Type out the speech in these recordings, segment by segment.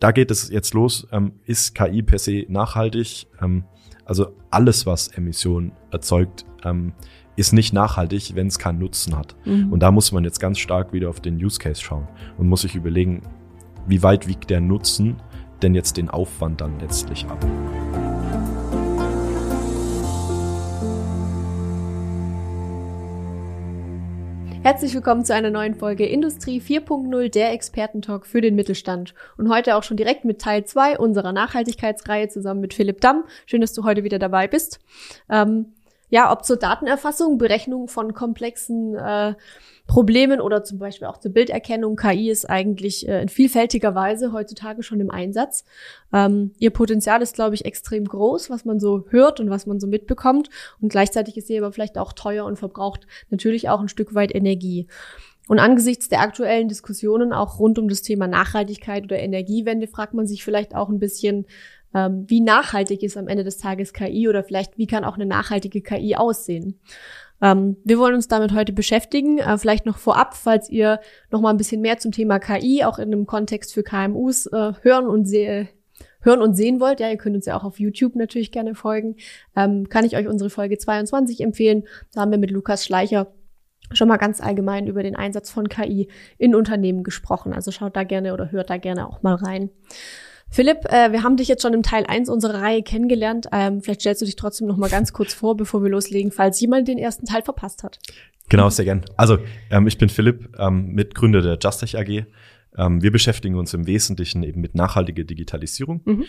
da geht es jetzt los. Ähm, ist KI per se nachhaltig? Ähm, also alles, was Emissionen erzeugt, ähm, ist nicht nachhaltig, wenn es keinen Nutzen hat. Mhm. Und da muss man jetzt ganz stark wieder auf den Use Case schauen und muss sich überlegen, wie weit wiegt der Nutzen denn jetzt den Aufwand dann letztlich ab. Herzlich willkommen zu einer neuen Folge Industrie 4.0, der Expertentalk für den Mittelstand. Und heute auch schon direkt mit Teil 2 unserer Nachhaltigkeitsreihe zusammen mit Philipp Damm. Schön, dass du heute wieder dabei bist. Ähm, ja, ob zur Datenerfassung, Berechnung von komplexen äh, Problemen oder zum Beispiel auch zur Bilderkennung. KI ist eigentlich äh, in vielfältiger Weise heutzutage schon im Einsatz. Ähm, ihr Potenzial ist, glaube ich, extrem groß, was man so hört und was man so mitbekommt. Und gleichzeitig ist sie aber vielleicht auch teuer und verbraucht natürlich auch ein Stück weit Energie. Und angesichts der aktuellen Diskussionen auch rund um das Thema Nachhaltigkeit oder Energiewende fragt man sich vielleicht auch ein bisschen, ähm, wie nachhaltig ist am Ende des Tages KI oder vielleicht wie kann auch eine nachhaltige KI aussehen. Ähm, wir wollen uns damit heute beschäftigen. Äh, vielleicht noch vorab, falls ihr noch mal ein bisschen mehr zum Thema KI auch in einem Kontext für KMUs äh, hören und sehe hören und sehen wollt, ja, ihr könnt uns ja auch auf YouTube natürlich gerne folgen, ähm, kann ich euch unsere Folge 22 empfehlen. Da haben wir mit Lukas Schleicher schon mal ganz allgemein über den Einsatz von KI in Unternehmen gesprochen. Also schaut da gerne oder hört da gerne auch mal rein. Philipp, äh, wir haben dich jetzt schon im Teil 1 unserer Reihe kennengelernt. Ähm, vielleicht stellst du dich trotzdem noch mal ganz kurz vor, bevor wir loslegen, falls jemand den ersten Teil verpasst hat. Genau, sehr gern. Also ähm, ich bin Philipp, ähm, Mitgründer der Justech AG. Ähm, wir beschäftigen uns im Wesentlichen eben mit nachhaltiger Digitalisierung. Mhm.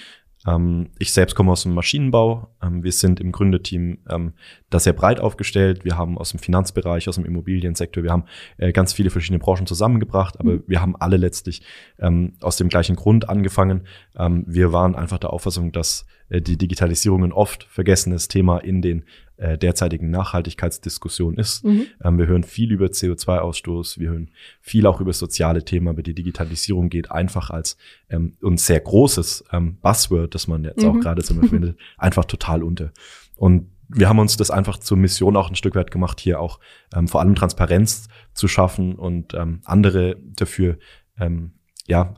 Ähm, ich selbst komme aus dem Maschinenbau. Ähm, wir sind im Gründerteam ähm, da sehr breit aufgestellt. Wir haben aus dem Finanzbereich, aus dem Immobiliensektor, wir haben äh, ganz viele verschiedene Branchen zusammengebracht, aber mhm. wir haben alle letztlich ähm, aus dem gleichen Grund angefangen. Wir waren einfach der Auffassung, dass äh, die Digitalisierung ein oft vergessenes Thema in den äh, derzeitigen Nachhaltigkeitsdiskussion ist. Mhm. Ähm, wir hören viel über CO2-Ausstoß, wir hören viel auch über soziale Themen, aber die Digitalisierung geht einfach als ähm, ein sehr großes ähm, Buzzword, das man jetzt mhm. auch gerade so findet, einfach total unter. Und wir haben uns das einfach zur Mission auch ein Stück weit gemacht, hier auch ähm, vor allem Transparenz zu schaffen und ähm, andere dafür, ähm, ja,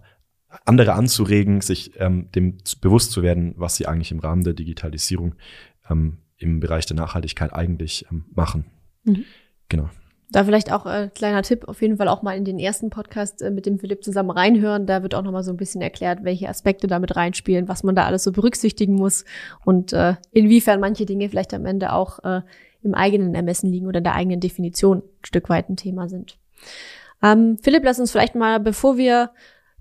andere anzuregen, sich ähm, dem bewusst zu werden, was sie eigentlich im Rahmen der Digitalisierung ähm, im Bereich der Nachhaltigkeit eigentlich ähm, machen. Mhm. Genau. Da vielleicht auch äh, kleiner Tipp, auf jeden Fall auch mal in den ersten Podcast äh, mit dem Philipp zusammen reinhören. Da wird auch noch mal so ein bisschen erklärt, welche Aspekte damit reinspielen, was man da alles so berücksichtigen muss und äh, inwiefern manche Dinge vielleicht am Ende auch äh, im eigenen Ermessen liegen oder in der eigenen Definition ein Stück weit ein Thema sind. Ähm, Philipp, lass uns vielleicht mal, bevor wir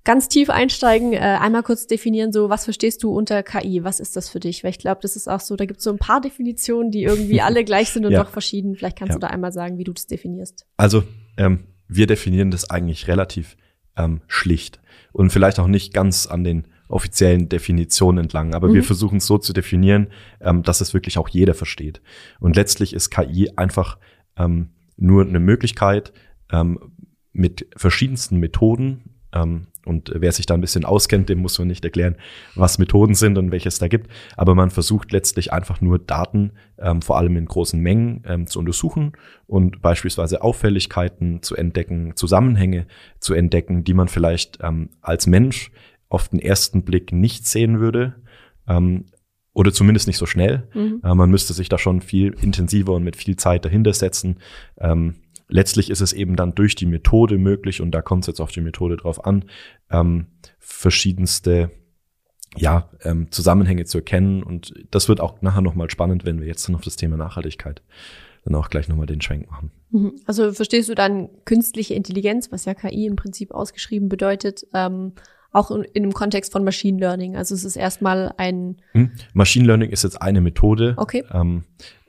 ganz tief einsteigen, äh, einmal kurz definieren, so was verstehst du unter KI? Was ist das für dich? Weil ich glaube, das ist auch so, da gibt es so ein paar Definitionen, die irgendwie alle gleich sind und ja. doch verschieden. Vielleicht kannst ja. du da einmal sagen, wie du das definierst. Also ähm, wir definieren das eigentlich relativ ähm, schlicht und vielleicht auch nicht ganz an den offiziellen Definitionen entlang, aber mhm. wir versuchen es so zu definieren, ähm, dass es wirklich auch jeder versteht. Und letztlich ist KI einfach ähm, nur eine Möglichkeit, ähm, mit verschiedensten Methoden ähm, und wer sich da ein bisschen auskennt, dem muss man nicht erklären, was Methoden sind und welche es da gibt. Aber man versucht letztlich einfach nur Daten, ähm, vor allem in großen Mengen, ähm, zu untersuchen und beispielsweise Auffälligkeiten zu entdecken, Zusammenhänge zu entdecken, die man vielleicht ähm, als Mensch auf den ersten Blick nicht sehen würde. Ähm, oder zumindest nicht so schnell. Mhm. Äh, man müsste sich da schon viel intensiver und mit viel Zeit dahinter setzen. Ähm, letztlich ist es eben dann durch die Methode möglich, und da kommt es jetzt auf die Methode drauf an, ähm, verschiedenste ja, ähm, Zusammenhänge zu erkennen. Und das wird auch nachher nochmal spannend, wenn wir jetzt dann auf das Thema Nachhaltigkeit dann auch gleich nochmal den Schwenk machen. Mhm. Also verstehst du dann künstliche Intelligenz, was ja KI im Prinzip ausgeschrieben bedeutet, ähm, auch in, in dem Kontext von Machine Learning. Also es ist erstmal ein hm. Machine Learning ist jetzt eine Methode. Okay. Ähm,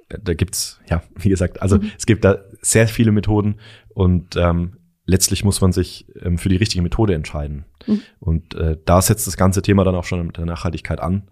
da gibt's ja, wie gesagt, also mhm. es gibt da sehr viele Methoden und ähm, letztlich muss man sich ähm, für die richtige Methode entscheiden. Mhm. Und äh, da setzt das ganze Thema dann auch schon mit der Nachhaltigkeit an.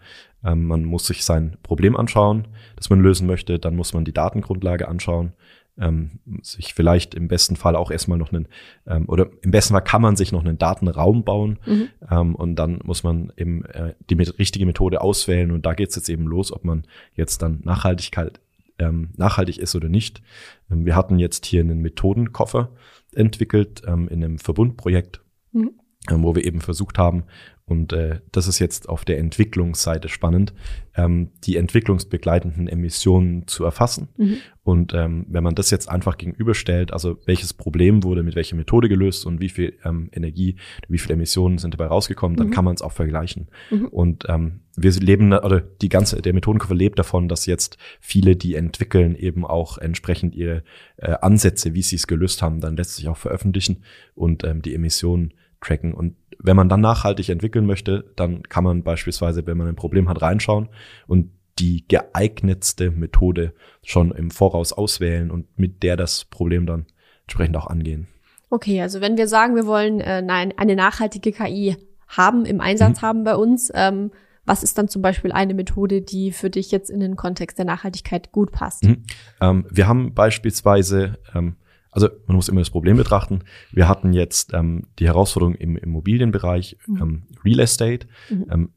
Ähm, man muss sich sein Problem anschauen, das man lösen möchte, dann muss man die Datengrundlage anschauen, ähm, sich vielleicht im besten Fall auch erstmal noch einen, ähm, oder im besten Fall kann man sich noch einen Datenraum bauen mhm. ähm, und dann muss man eben äh, die richtige Methode auswählen und da geht es jetzt eben los, ob man jetzt dann Nachhaltigkeit ähm, nachhaltig ist oder nicht. Ähm, wir hatten jetzt hier einen Methodenkoffer entwickelt ähm, in einem Verbundprojekt, mhm. ähm, wo wir eben versucht haben, und äh, das ist jetzt auf der Entwicklungsseite spannend, ähm, die entwicklungsbegleitenden Emissionen zu erfassen. Mhm. Und ähm, wenn man das jetzt einfach gegenüberstellt, also welches Problem wurde mit welcher Methode gelöst und wie viel ähm, Energie, wie viele Emissionen sind dabei rausgekommen, dann mhm. kann man es auch vergleichen. Mhm. Und ähm, wir leben, oder die ganze, der Methodenkurve lebt davon, dass jetzt viele, die entwickeln, eben auch entsprechend ihre äh, Ansätze, wie sie es gelöst haben, dann letztlich auch veröffentlichen und ähm, die Emissionen tracken. Und wenn man dann nachhaltig entwickeln möchte, dann kann man beispielsweise, wenn man ein Problem hat, reinschauen und die geeignetste Methode schon im Voraus auswählen und mit der das Problem dann entsprechend auch angehen. Okay, also wenn wir sagen, wir wollen äh, nein, eine nachhaltige KI haben, im Einsatz mhm. haben bei uns, ähm, was ist dann zum Beispiel eine Methode, die für dich jetzt in den Kontext der Nachhaltigkeit gut passt? Mhm. Ähm, wir haben beispielsweise ähm, also man muss immer das Problem betrachten. Wir hatten jetzt ähm, die Herausforderung im Immobilienbereich, mhm. ähm, Real Estate. Mhm. Ähm,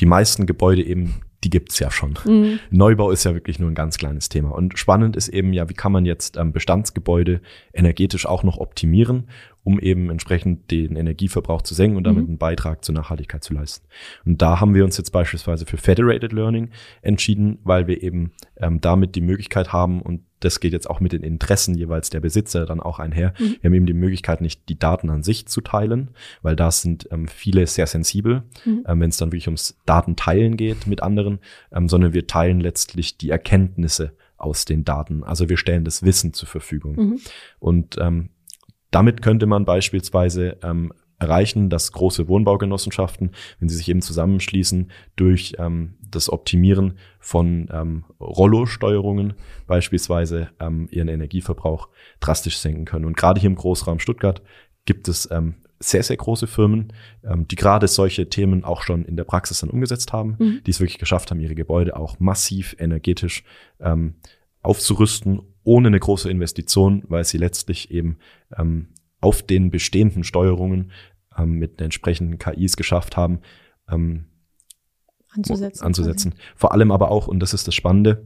die meisten Gebäude eben, die gibt's ja schon. Mhm. Neubau ist ja wirklich nur ein ganz kleines Thema. Und spannend ist eben ja, wie kann man jetzt ähm, Bestandsgebäude energetisch auch noch optimieren, um eben entsprechend den Energieverbrauch zu senken und damit mhm. einen Beitrag zur Nachhaltigkeit zu leisten. Und da haben wir uns jetzt beispielsweise für Federated Learning entschieden, weil wir eben ähm, damit die Möglichkeit haben und das geht jetzt auch mit den Interessen jeweils der Besitzer dann auch einher. Mhm. Wir haben eben die Möglichkeit, nicht die Daten an sich zu teilen, weil da sind ähm, viele sehr sensibel, mhm. ähm, wenn es dann wirklich ums Datenteilen geht mit anderen, ähm, sondern wir teilen letztlich die Erkenntnisse aus den Daten. Also wir stellen das Wissen zur Verfügung. Mhm. Und ähm, damit könnte man beispielsweise ähm, erreichen, dass große Wohnbaugenossenschaften, wenn sie sich eben zusammenschließen, durch ähm, das Optimieren von ähm, Rollo-Steuerungen beispielsweise ähm, ihren Energieverbrauch drastisch senken können. Und gerade hier im Großraum Stuttgart gibt es ähm, sehr, sehr große Firmen, ähm, die gerade solche Themen auch schon in der Praxis dann umgesetzt haben, mhm. die es wirklich geschafft haben, ihre Gebäude auch massiv energetisch ähm, aufzurüsten, ohne eine große Investition, weil sie letztlich eben ähm, auf den bestehenden Steuerungen ähm, mit entsprechenden KIs geschafft haben, ähm, anzusetzen. anzusetzen. Vor allem aber auch, und das ist das Spannende,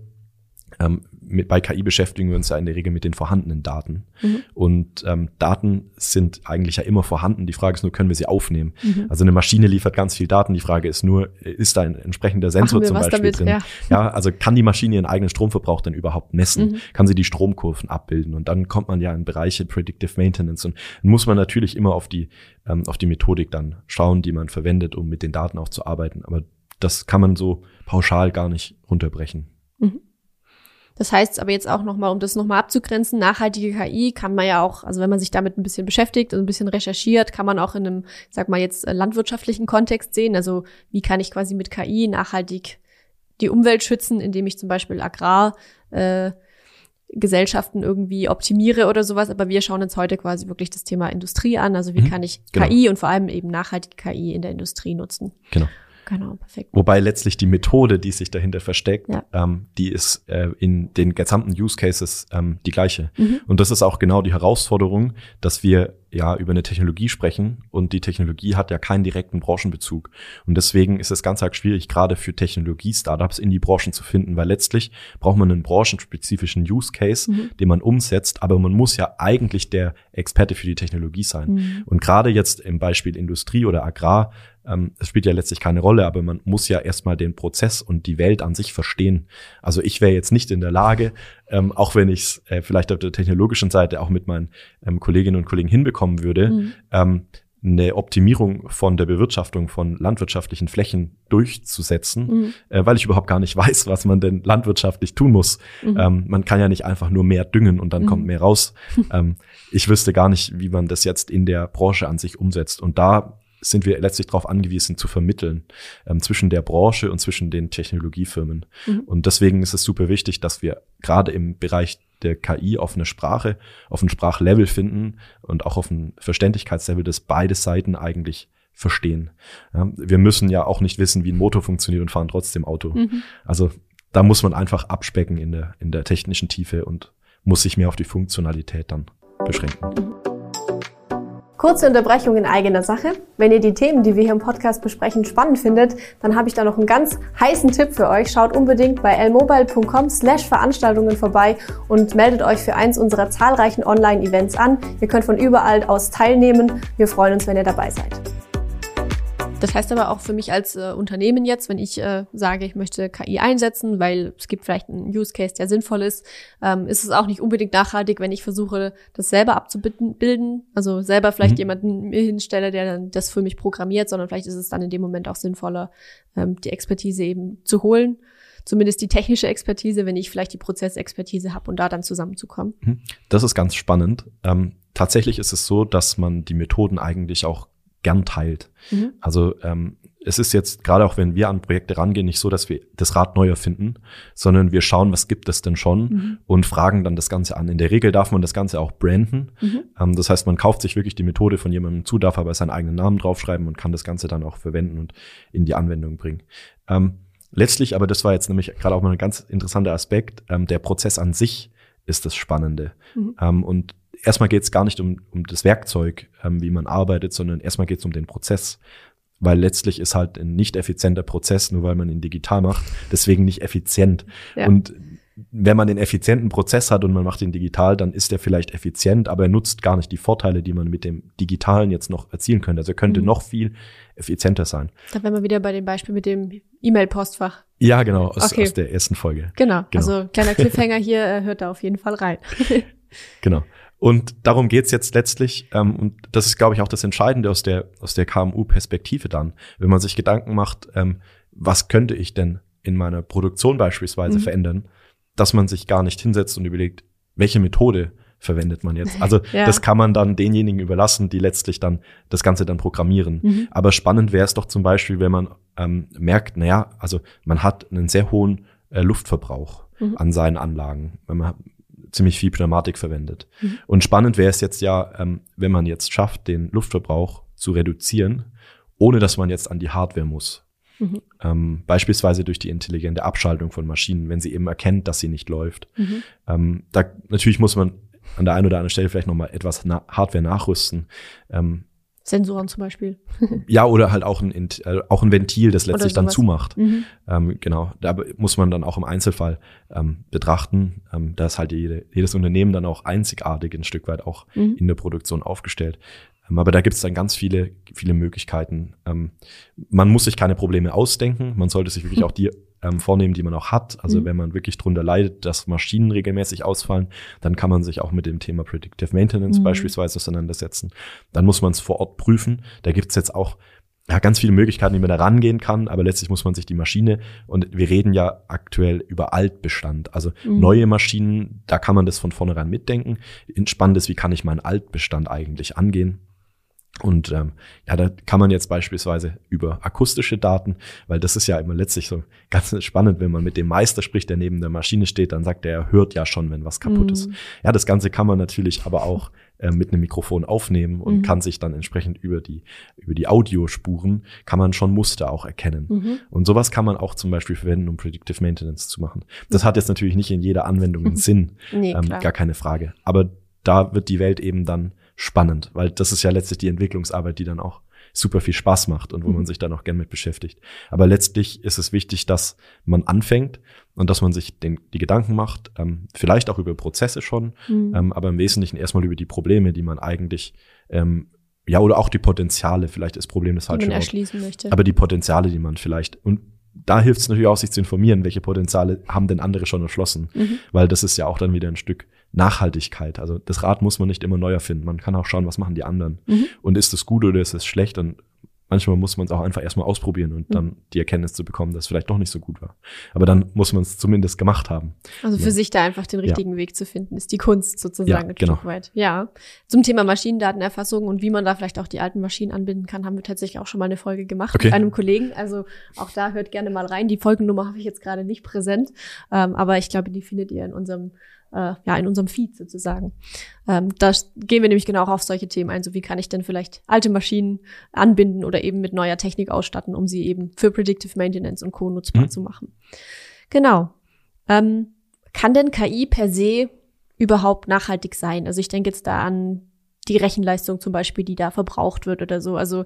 ähm, mit, bei KI beschäftigen wir uns ja in der Regel mit den vorhandenen Daten. Mhm. Und ähm, Daten sind eigentlich ja immer vorhanden. Die Frage ist nur, können wir sie aufnehmen? Mhm. Also eine Maschine liefert ganz viel Daten. Die Frage ist nur, ist da ein entsprechender Sensor zum Beispiel damit, drin? Ja. ja. also kann die Maschine ihren eigenen Stromverbrauch denn überhaupt messen? Mhm. Kann sie die Stromkurven abbilden? Und dann kommt man ja in Bereiche Predictive Maintenance. Und muss man natürlich immer auf die, ähm, auf die Methodik dann schauen, die man verwendet, um mit den Daten auch zu arbeiten. Aber das kann man so pauschal gar nicht runterbrechen. Mhm. Das heißt aber jetzt auch nochmal, um das nochmal abzugrenzen, nachhaltige KI kann man ja auch, also wenn man sich damit ein bisschen beschäftigt und ein bisschen recherchiert, kann man auch in einem, sag mal jetzt, äh, landwirtschaftlichen Kontext sehen. Also wie kann ich quasi mit KI nachhaltig die Umwelt schützen, indem ich zum Beispiel Agrar äh, Gesellschaften irgendwie optimiere oder sowas, aber wir schauen uns heute quasi wirklich das Thema Industrie an. Also wie mhm, kann ich genau. KI und vor allem eben nachhaltige KI in der Industrie nutzen? Genau. Genau, perfekt. Wobei letztlich die Methode, die sich dahinter versteckt, ja. ähm, die ist äh, in den gesamten Use Cases ähm, die gleiche. Mhm. Und das ist auch genau die Herausforderung, dass wir ja über eine Technologie sprechen und die Technologie hat ja keinen direkten Branchenbezug. Und deswegen ist es ganz arg schwierig, gerade für Technologie-Startups in die Branchen zu finden, weil letztlich braucht man einen branchenspezifischen Use Case, mhm. den man umsetzt, aber man muss ja eigentlich der Experte für die Technologie sein. Mhm. Und gerade jetzt im Beispiel Industrie oder Agrar ähm, es spielt ja letztlich keine Rolle, aber man muss ja erstmal den Prozess und die Welt an sich verstehen. Also ich wäre jetzt nicht in der Lage, ähm, auch wenn ich es äh, vielleicht auf der technologischen Seite auch mit meinen ähm, Kolleginnen und Kollegen hinbekommen würde, mhm. ähm, eine Optimierung von der Bewirtschaftung von landwirtschaftlichen Flächen durchzusetzen, mhm. äh, weil ich überhaupt gar nicht weiß, was man denn landwirtschaftlich tun muss. Mhm. Ähm, man kann ja nicht einfach nur mehr düngen und dann mhm. kommt mehr raus. ähm, ich wüsste gar nicht, wie man das jetzt in der Branche an sich umsetzt. Und da sind wir letztlich darauf angewiesen zu vermitteln ähm, zwischen der Branche und zwischen den Technologiefirmen. Mhm. Und deswegen ist es super wichtig, dass wir gerade im Bereich der KI auf eine Sprache, auf ein Sprachlevel finden und auch auf ein Verständlichkeitslevel, das beide Seiten eigentlich verstehen. Ja, wir müssen ja auch nicht wissen, wie ein Motor funktioniert und fahren trotzdem Auto. Mhm. Also da muss man einfach abspecken in der, in der technischen Tiefe und muss sich mehr auf die Funktionalität dann beschränken. Kurze Unterbrechung in eigener Sache. Wenn ihr die Themen, die wir hier im Podcast besprechen, spannend findet, dann habe ich da noch einen ganz heißen Tipp für euch. Schaut unbedingt bei lmobile.com slash Veranstaltungen vorbei und meldet euch für eins unserer zahlreichen Online-Events an. Ihr könnt von überall aus teilnehmen. Wir freuen uns, wenn ihr dabei seid. Das heißt aber auch für mich als äh, Unternehmen jetzt, wenn ich äh, sage, ich möchte KI einsetzen, weil es gibt vielleicht einen Use Case, der sinnvoll ist, ähm, ist es auch nicht unbedingt nachhaltig, wenn ich versuche, das selber abzubilden, also selber vielleicht mhm. jemanden mir hinstelle, der dann das für mich programmiert, sondern vielleicht ist es dann in dem Moment auch sinnvoller, ähm, die Expertise eben zu holen. Zumindest die technische Expertise, wenn ich vielleicht die Prozessexpertise habe und da dann zusammenzukommen. Mhm. Das ist ganz spannend. Ähm, tatsächlich ist es so, dass man die Methoden eigentlich auch gern teilt. Mhm. Also ähm, es ist jetzt gerade auch, wenn wir an Projekte rangehen, nicht so, dass wir das Rad neu erfinden, sondern wir schauen, was gibt es denn schon mhm. und fragen dann das Ganze an. In der Regel darf man das Ganze auch branden. Mhm. Ähm, das heißt, man kauft sich wirklich die Methode von jemandem zu, darf aber seinen eigenen Namen draufschreiben und kann das Ganze dann auch verwenden und in die Anwendung bringen. Ähm, letztlich, aber das war jetzt nämlich gerade auch mal ein ganz interessanter Aspekt, ähm, der Prozess an sich ist das Spannende. Mhm. Ähm, und erstmal geht es gar nicht um, um das Werkzeug, ähm, wie man arbeitet, sondern erstmal geht es um den Prozess. Weil letztlich ist halt ein nicht effizienter Prozess, nur weil man ihn digital macht, deswegen nicht effizient. Ja. Und wenn man den effizienten Prozess hat und man macht ihn digital, dann ist er vielleicht effizient, aber er nutzt gar nicht die Vorteile, die man mit dem Digitalen jetzt noch erzielen könnte. Also er könnte mhm. noch viel effizienter sein. Da wären wir wieder bei dem Beispiel mit dem E-Mail-Postfach. Ja, genau, aus, okay. aus der ersten Folge. Genau, genau. also kleiner Cliffhanger hier, äh, hört da auf jeden Fall rein. genau. Und darum geht's jetzt letztlich, ähm, und das ist, glaube ich, auch das Entscheidende aus der, aus der KMU-Perspektive dann, wenn man sich Gedanken macht, ähm, was könnte ich denn in meiner Produktion beispielsweise mhm. verändern, dass man sich gar nicht hinsetzt und überlegt, welche Methode verwendet man jetzt. Also ja. das kann man dann denjenigen überlassen, die letztlich dann das Ganze dann programmieren. Mhm. Aber spannend wäre es doch zum Beispiel, wenn man ähm, merkt, naja, also man hat einen sehr hohen äh, Luftverbrauch mhm. an seinen Anlagen. Wenn man ziemlich viel Pneumatik verwendet. Mhm. Und spannend wäre es jetzt ja, ähm, wenn man jetzt schafft, den Luftverbrauch zu reduzieren, ohne dass man jetzt an die Hardware muss. Mhm. Ähm, beispielsweise durch die intelligente Abschaltung von Maschinen, wenn sie eben erkennt, dass sie nicht läuft. Mhm. Ähm, da natürlich muss man an der einen oder anderen Stelle vielleicht nochmal etwas na Hardware nachrüsten. Ähm, Sensoren zum Beispiel. ja, oder halt auch ein, äh, auch ein Ventil, das letztlich dann zumacht. Mhm. Ähm, genau, da muss man dann auch im Einzelfall ähm, betrachten. Ähm, da ist halt jede, jedes Unternehmen dann auch einzigartig ein Stück weit auch mhm. in der Produktion aufgestellt. Ähm, aber da gibt es dann ganz viele, viele Möglichkeiten. Ähm, man muss sich keine Probleme ausdenken. Man sollte sich wirklich auch die ähm, vornehmen, die man auch hat. Also mhm. wenn man wirklich drunter leidet, dass Maschinen regelmäßig ausfallen, dann kann man sich auch mit dem Thema Predictive Maintenance mhm. beispielsweise auseinandersetzen. Dann muss man es vor Ort prüfen. Da gibt's jetzt auch ja, ganz viele Möglichkeiten, wie man da rangehen kann, aber letztlich muss man sich die Maschine und wir reden ja aktuell über Altbestand. Also mhm. neue Maschinen, da kann man das von vornherein mitdenken. Spannend ist, wie kann ich meinen Altbestand eigentlich angehen? Und ähm, ja, da kann man jetzt beispielsweise über akustische Daten, weil das ist ja immer letztlich so ganz spannend, wenn man mit dem Meister spricht, der neben der Maschine steht, dann sagt er, er hört ja schon, wenn was kaputt mm. ist. Mhm. Ja, das Ganze kann man natürlich aber auch äh, mit einem Mikrofon aufnehmen und mm. kann sich dann entsprechend über die, über die Audiospuren, kann man schon Muster auch erkennen. Mm Und sowas kann man auch zum Beispiel verwenden, um Predictive Maintenance zu machen. Das hat jetzt natürlich nicht in jeder Anwendung einen Sinn, nee, ähm, gar keine Frage. Aber da wird die Welt eben dann spannend, weil das ist ja letztlich die Entwicklungsarbeit, die dann auch super viel Spaß macht und wo mhm. man sich dann auch gern mit beschäftigt. Aber letztlich ist es wichtig, dass man anfängt und dass man sich den, die Gedanken macht, ähm, vielleicht auch über Prozesse schon, mhm. ähm, aber im Wesentlichen erstmal über die Probleme, die man eigentlich ähm, ja, oder auch die Potenziale, vielleicht ist Problem das falsche möchte. Aber die Potenziale, die man vielleicht, und da hilft es natürlich auch, sich zu informieren, welche Potenziale haben denn andere schon erschlossen. Mhm. Weil das ist ja auch dann wieder ein Stück Nachhaltigkeit. Also das Rad muss man nicht immer neu erfinden. Man kann auch schauen, was machen die anderen. Mhm. Und ist es gut oder ist es schlecht? Und manchmal muss man es auch einfach erstmal ausprobieren und mhm. dann die Erkenntnis zu bekommen, dass es vielleicht doch nicht so gut war. Aber dann muss man es zumindest gemacht haben. Also für ja. sich da einfach den richtigen ja. Weg zu finden, ist die Kunst sozusagen ja, ein genau. Stück weit. Ja. Zum Thema Maschinendatenerfassung und wie man da vielleicht auch die alten Maschinen anbinden kann, haben wir tatsächlich auch schon mal eine Folge gemacht okay. mit einem Kollegen. Also auch da hört gerne mal rein. Die Folgennummer habe ich jetzt gerade nicht präsent, ähm, aber ich glaube, die findet ihr in unserem äh, ja, in unserem Feed sozusagen. Ähm, da gehen wir nämlich genau auch auf solche Themen ein, so wie kann ich denn vielleicht alte Maschinen anbinden oder eben mit neuer Technik ausstatten, um sie eben für Predictive Maintenance und Co. nutzbar mhm. zu machen. Genau. Ähm, kann denn KI per se überhaupt nachhaltig sein? Also ich denke jetzt da an die Rechenleistung zum Beispiel, die da verbraucht wird oder so. Also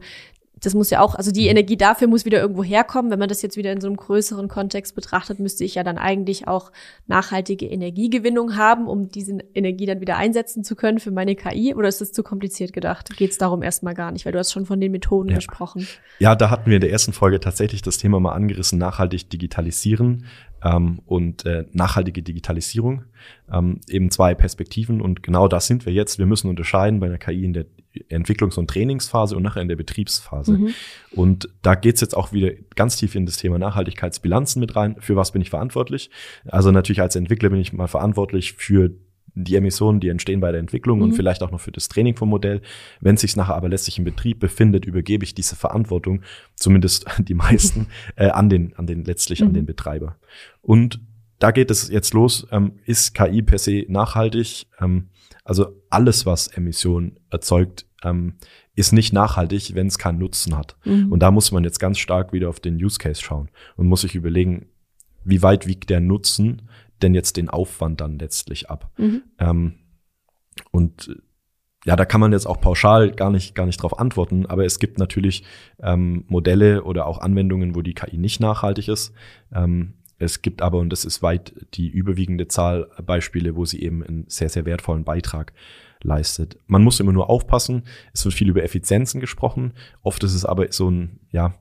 das muss ja auch, also die Energie dafür muss wieder irgendwo herkommen. Wenn man das jetzt wieder in so einem größeren Kontext betrachtet, müsste ich ja dann eigentlich auch nachhaltige Energiegewinnung haben, um diese Energie dann wieder einsetzen zu können für meine KI. Oder ist das zu kompliziert gedacht? Geht es darum erstmal gar nicht, weil du hast schon von den Methoden Ja. gesprochen. Ja, da hatten wir in der ersten Folge tatsächlich das Thema mal angerissen, nachhaltig digitalisieren ähm, und äh, nachhaltige Digitalisierung. Ähm, eben zwei Perspektiven und genau das sind wir jetzt. Wir müssen unterscheiden bei einer KI in der Entwicklungs- und Trainingsphase und nachher in der Betriebsphase. Mhm. Und da geht's jetzt auch wieder ganz tief in das Thema Nachhaltigkeitsbilanzen mit rein. Für was bin ich verantwortlich? Also natürlich als Entwickler bin ich mal verantwortlich für die Emissionen, die entstehen bei der Entwicklung und Mhm. vielleicht auch noch für das Training vom Modell. Wenn es sich nachher aber letztlich im Betrieb befindet, übergebe ich diese Verantwortung, zumindest die meisten, äh, an den, an den letztlich an Mhm. den Betreiber. Und da geht es jetzt los. Ähm, ist KI per se nachhaltig? Ähm, also alles, was Emissionen erzeugt, ähm, ist nicht nachhaltig, wenn es keinen Nutzen hat. Mhm. Und da muss man jetzt ganz stark wieder auf den Use Case schauen und muss sich überlegen, wie weit wiegt der Nutzen denn jetzt den Aufwand dann letztlich ab? Mhm. Ähm, und äh, ja, da kann man jetzt auch pauschal gar nicht, gar nicht drauf antworten, aber es gibt natürlich ähm, Modelle oder auch Anwendungen, wo die KI nicht nachhaltig ist. Ähm, es gibt aber, und das ist weit die überwiegende Zahl, Beispiele, wo sie eben einen sehr, sehr wertvollen Beitrag leistet. Man muss immer nur aufpassen. Es wird viel über Effizienzen gesprochen. Oft ist es aber so ein, ja,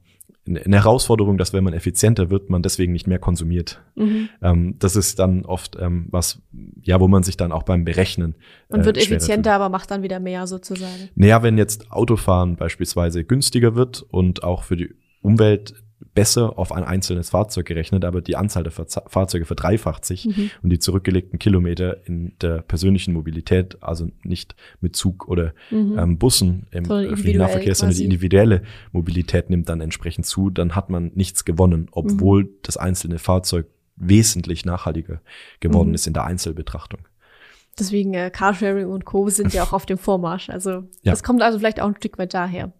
eine Herausforderung, dass wenn man effizienter wird, man deswegen nicht mehr konsumiert. Mhm. Ähm, das ist dann oft ähm, was, ja, wo man sich dann auch beim Berechnen Man äh, wird schwerer effizienter, aber macht dann wieder mehr sozusagen. naja, wenn jetzt Autofahren beispielsweise günstiger wird und auch für die Umwelt besser auf ein einzelnes Fahrzeug gerechnet, aber die Anzahl der Verza- Fahrzeuge verdreifacht sich Mhm. und die zurückgelegten Kilometer in der persönlichen Mobilität, also nicht mit Zug oder Mhm. ähm, Bussen im öffentlichen Nahverkehr, sondern die individuelle Mobilität nimmt dann entsprechend zu, dann hat man nichts gewonnen, obwohl das einzelne Fahrzeug wesentlich nachhaltiger geworden Mhm. ist in der Einzelbetrachtung. Deswegen äh, Carsharing und Co. sind ja auch auf dem Vormarsch. Also Ja. das kommt also vielleicht auch ein Stück weit daher.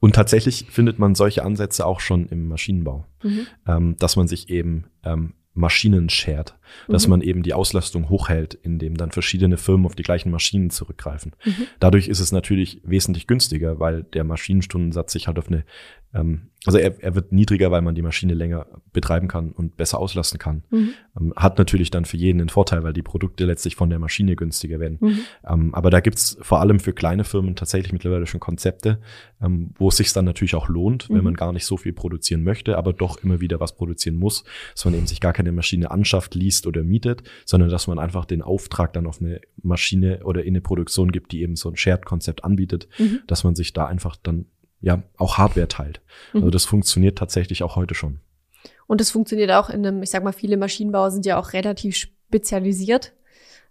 Und tatsächlich findet man solche Ansätze auch schon im Maschinenbau. Mhm. ähm, dass man sich eben ähm, Maschinen shared, dass Mhm. man eben die Auslastung hochhält, indem dann verschiedene Firmen auf die gleichen Maschinen zurückgreifen. Mhm. Dadurch ist es natürlich wesentlich günstiger, weil der Maschinenstundensatz sich halt auf eine, ähm, also er, er wird niedriger, weil man die Maschine länger betreiben kann und besser auslasten kann. Mhm. Ähm, hat natürlich dann für jeden einen Vorteil, weil die Produkte letztlich von der Maschine günstiger werden. Mhm. Ähm, aber da gibt's vor allem für kleine Firmen tatsächlich mittlerweile schon Konzepte, ähm, wo es sich dann natürlich auch lohnt, Mhm. wenn man gar nicht so viel produzieren möchte, aber doch immer wieder was produzieren muss, dass man eben sich gar keine Maschine anschafft, liest oder mietet, sondern dass man einfach den Auftrag dann auf eine Maschine oder in eine Produktion gibt, die eben so ein Shared-Konzept anbietet, Mhm. dass man sich da einfach dann ja auch Hardware teilt. Mhm. Also das funktioniert tatsächlich auch heute schon. Und das funktioniert auch in einem, ich sag mal, viele Maschinenbauer sind ja auch relativ spezialisiert.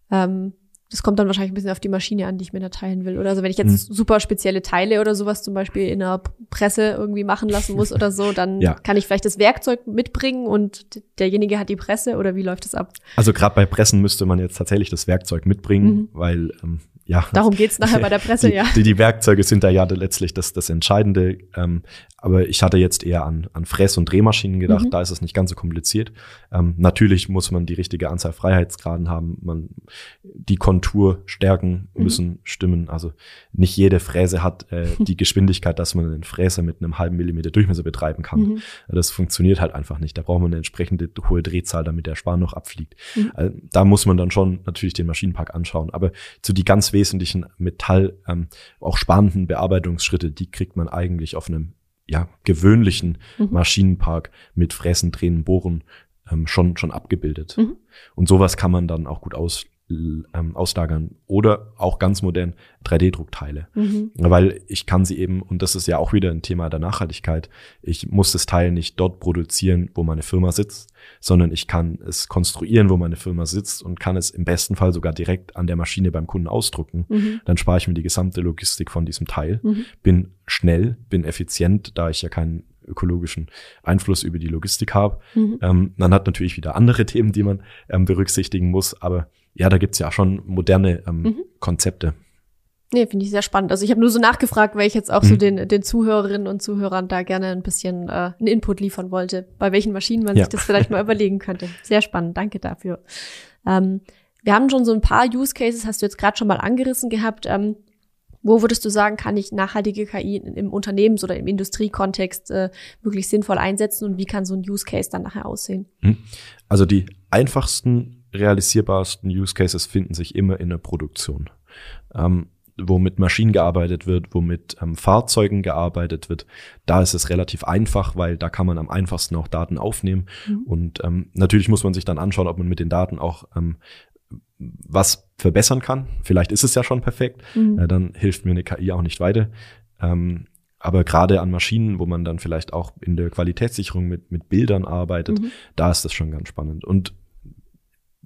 Ähm, das kommt dann wahrscheinlich ein bisschen auf die Maschine an, die ich mir da teilen will. Oder also wenn ich jetzt Hm. super spezielle Teile oder sowas zum Beispiel in einer Presse irgendwie machen lassen muss oder so, dann Ja. kann ich vielleicht das Werkzeug mitbringen und derjenige hat die Presse oder wie läuft das ab? Also gerade bei Pressen müsste man jetzt tatsächlich das Werkzeug mitbringen, Mhm. weil ähm, ja Darum geht's nachher bei der Presse, die, ja. Die, die Werkzeuge sind da ja letztlich das, das Entscheidende. Ähm, aber ich hatte jetzt eher an, an Fress- und Drehmaschinen gedacht. Mhm. Da ist es nicht ganz so kompliziert. Ähm, natürlich muss man die richtige Anzahl Freiheitsgraden haben. Man, die Konturstärken Mhm. müssen stimmen. Also nicht jede Fräse hat äh, die Geschwindigkeit, dass man einen Fräser mit einem halben Millimeter Durchmesser betreiben kann. Mhm. Das funktioniert halt einfach nicht. Da braucht man eine entsprechende hohe Drehzahl, damit der Span noch abfliegt. Äh, Da muss man dann schon natürlich den Maschinenpark anschauen. Aber zu die ganz wesentlichen Metall, ähm, auch spannenden Bearbeitungsschritte, die kriegt man eigentlich auf einem ja, gewöhnlichen Mhm. Maschinenpark mit Fräsen, Drehen, Bohren ähm, schon, schon abgebildet. Mhm. Und sowas kann man dann auch gut aus, ähm, auslagern. Oder auch ganz modern 3D-Druckteile. Mhm. Weil ich kann sie eben, und das ist ja auch wieder ein Thema der Nachhaltigkeit, ich muss das Teil nicht dort produzieren, wo meine Firma sitzt, sondern ich kann es konstruieren, wo meine Firma sitzt und kann es im besten Fall sogar direkt an der Maschine beim Kunden ausdrucken. Mhm. Dann spare ich mir die gesamte Logistik von diesem Teil, Mhm. bin schnell, bin effizient, da ich ja keinen ökologischen Einfluss über die Logistik habe. Mhm. Ähm, man hat natürlich wieder andere Themen, die man ähm, berücksichtigen muss, aber ja, da gibt's ja schon moderne ähm, Mhm. Konzepte. Nee, finde ich sehr spannend. Also ich habe nur so nachgefragt, weil ich jetzt auch so Mhm. den, den Zuhörerinnen und Zuhörern da gerne ein bisschen äh, einen Input liefern wollte, bei welchen Maschinen man Ja. sich das vielleicht mal überlegen könnte. Sehr spannend, danke dafür. Ähm, wir haben schon so ein paar Use Cases, hast du jetzt gerade schon mal angerissen gehabt. Ähm, Wo würdest du sagen, kann ich nachhaltige KI im Unternehmens- oder im Industriekontext äh, wirklich sinnvoll einsetzen und wie kann so ein Use Case dann nachher aussehen? Hm. Also die einfachsten, realisierbarsten Use Cases finden sich immer in der Produktion. Ähm, wo mit Maschinen gearbeitet wird, wo mit ähm, Fahrzeugen gearbeitet wird, da ist es relativ einfach, weil da kann man am einfachsten auch Daten aufnehmen. Mhm. Und ähm, natürlich muss man sich dann anschauen, ob man mit den Daten auch ähm, was verbessern kann. Vielleicht ist es ja schon perfekt, mhm. äh, dann hilft mir eine KI auch nicht weiter. Ähm, aber gerade an Maschinen, wo man dann vielleicht auch in der Qualitätssicherung mit, mit Bildern arbeitet, mhm. da ist das schon ganz spannend. Und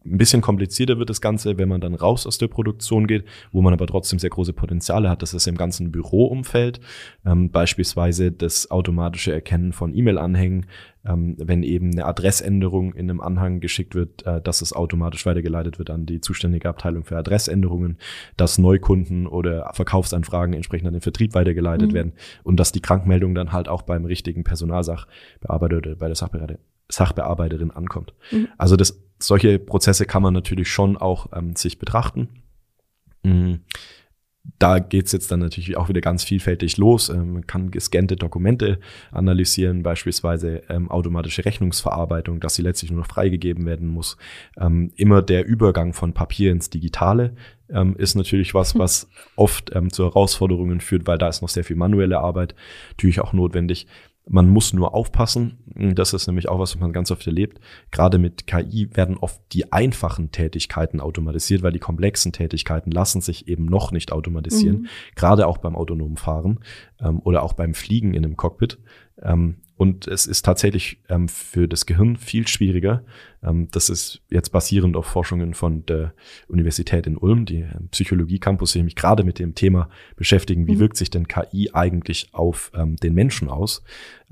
ein bisschen komplizierter wird das Ganze, wenn man dann raus aus der Produktion geht, wo man aber trotzdem sehr große Potenziale hat. Das ist im ganzen Büroumfeld, ähm, beispielsweise das automatische Erkennen von E-Mail-Anhängen, ähm, wenn eben eine Adressänderung in einem Anhang geschickt wird, äh, dass es automatisch weitergeleitet wird an die zuständige Abteilung für Adressänderungen, dass Neukunden oder Verkaufsanfragen entsprechend an den Vertrieb weitergeleitet mhm. werden und dass die Krankmeldung dann halt auch beim richtigen Personalsachbearbeiter oder bei der Sachbearbeiter Sachbearbeiterin ankommt. Mhm. Also das, solche Prozesse kann man natürlich schon auch ähm, sich betrachten. Mhm. Da geht's jetzt dann natürlich auch wieder ganz vielfältig los. Ähm, man kann gescannte Dokumente analysieren, beispielsweise ähm, automatische Rechnungsverarbeitung, dass sie letztlich nur noch freigegeben werden muss. Ähm, immer der Übergang von Papier ins Digitale ähm, ist natürlich was, mhm. was oft ähm, zu Herausforderungen führt, weil da ist noch sehr viel manuelle Arbeit natürlich auch notwendig. Man muss nur aufpassen. Das ist nämlich auch was, was man ganz oft erlebt. Gerade mit KI werden oft die einfachen Tätigkeiten automatisiert, weil die komplexen Tätigkeiten lassen sich eben noch nicht automatisieren. Mhm. Gerade auch beim autonomen Fahren ähm, oder auch beim Fliegen in einem Cockpit. Ähm, und es ist tatsächlich ähm, für das Gehirn viel schwieriger. Ähm, das ist jetzt basierend auf Forschungen von der Universität in Ulm, die ähm, Psychologie-Campus, die mich gerade mit dem Thema beschäftigen, wie mhm. wirkt sich denn KI eigentlich auf ähm, den Menschen aus?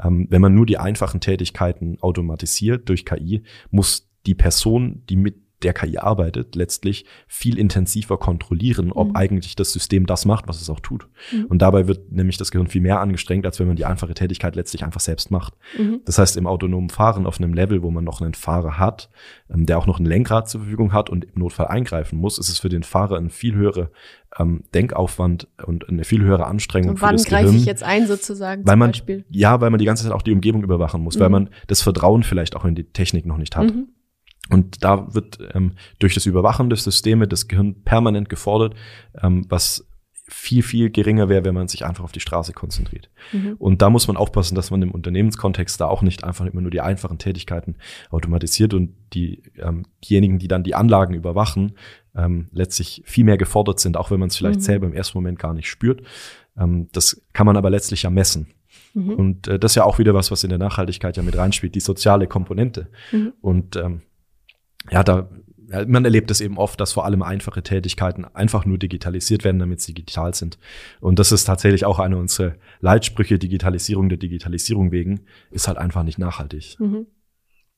Ähm, wenn man nur die einfachen Tätigkeiten automatisiert durch KI, muss die Person, die mit der KI arbeitet, letztlich viel intensiver kontrollieren, ob mhm. eigentlich das System das macht, was es auch tut. Mhm. Und dabei wird nämlich das Gehirn viel mehr angestrengt, als wenn man die einfache Tätigkeit letztlich einfach selbst macht. Mhm. Das heißt, im autonomen Fahren auf einem Level, wo man noch einen Fahrer hat, ähm, der auch noch ein Lenkrad zur Verfügung hat und im Notfall eingreifen muss, ist es für den Fahrer ein viel höherer ähm, Denkaufwand und eine viel höhere Anstrengung und wann greife ich jetzt ein sozusagen weil man, Beispiel? Ja, weil man die ganze Zeit auch die Umgebung überwachen muss, weil mhm. man das Vertrauen vielleicht auch in die Technik noch nicht hat. Mhm. Und da wird ähm, durch das Überwachen des Systems das Gehirn permanent gefordert, ähm, was viel, viel geringer wäre, wenn man sich einfach auf die Straße konzentriert. Mhm. Und da muss man aufpassen, dass man im Unternehmenskontext da auch nicht einfach immer nur die einfachen Tätigkeiten automatisiert und die, ähm, diejenigen, die dann die Anlagen überwachen, ähm, letztlich viel mehr gefordert sind, auch wenn man es vielleicht mhm. selber im ersten Moment gar nicht spürt. Ähm, das kann man aber letztlich ja messen. Mhm. Und äh, das ist ja auch wieder was, was in der Nachhaltigkeit ja mit reinspielt, die soziale Komponente. Mhm. Und ähm, ja, da man erlebt es eben oft, dass vor allem einfache Tätigkeiten einfach nur digitalisiert werden, damit sie digital sind. Und das ist tatsächlich auch eine unserer Leitsprüche, Digitalisierung der Digitalisierung wegen, ist halt einfach nicht nachhaltig. Mhm.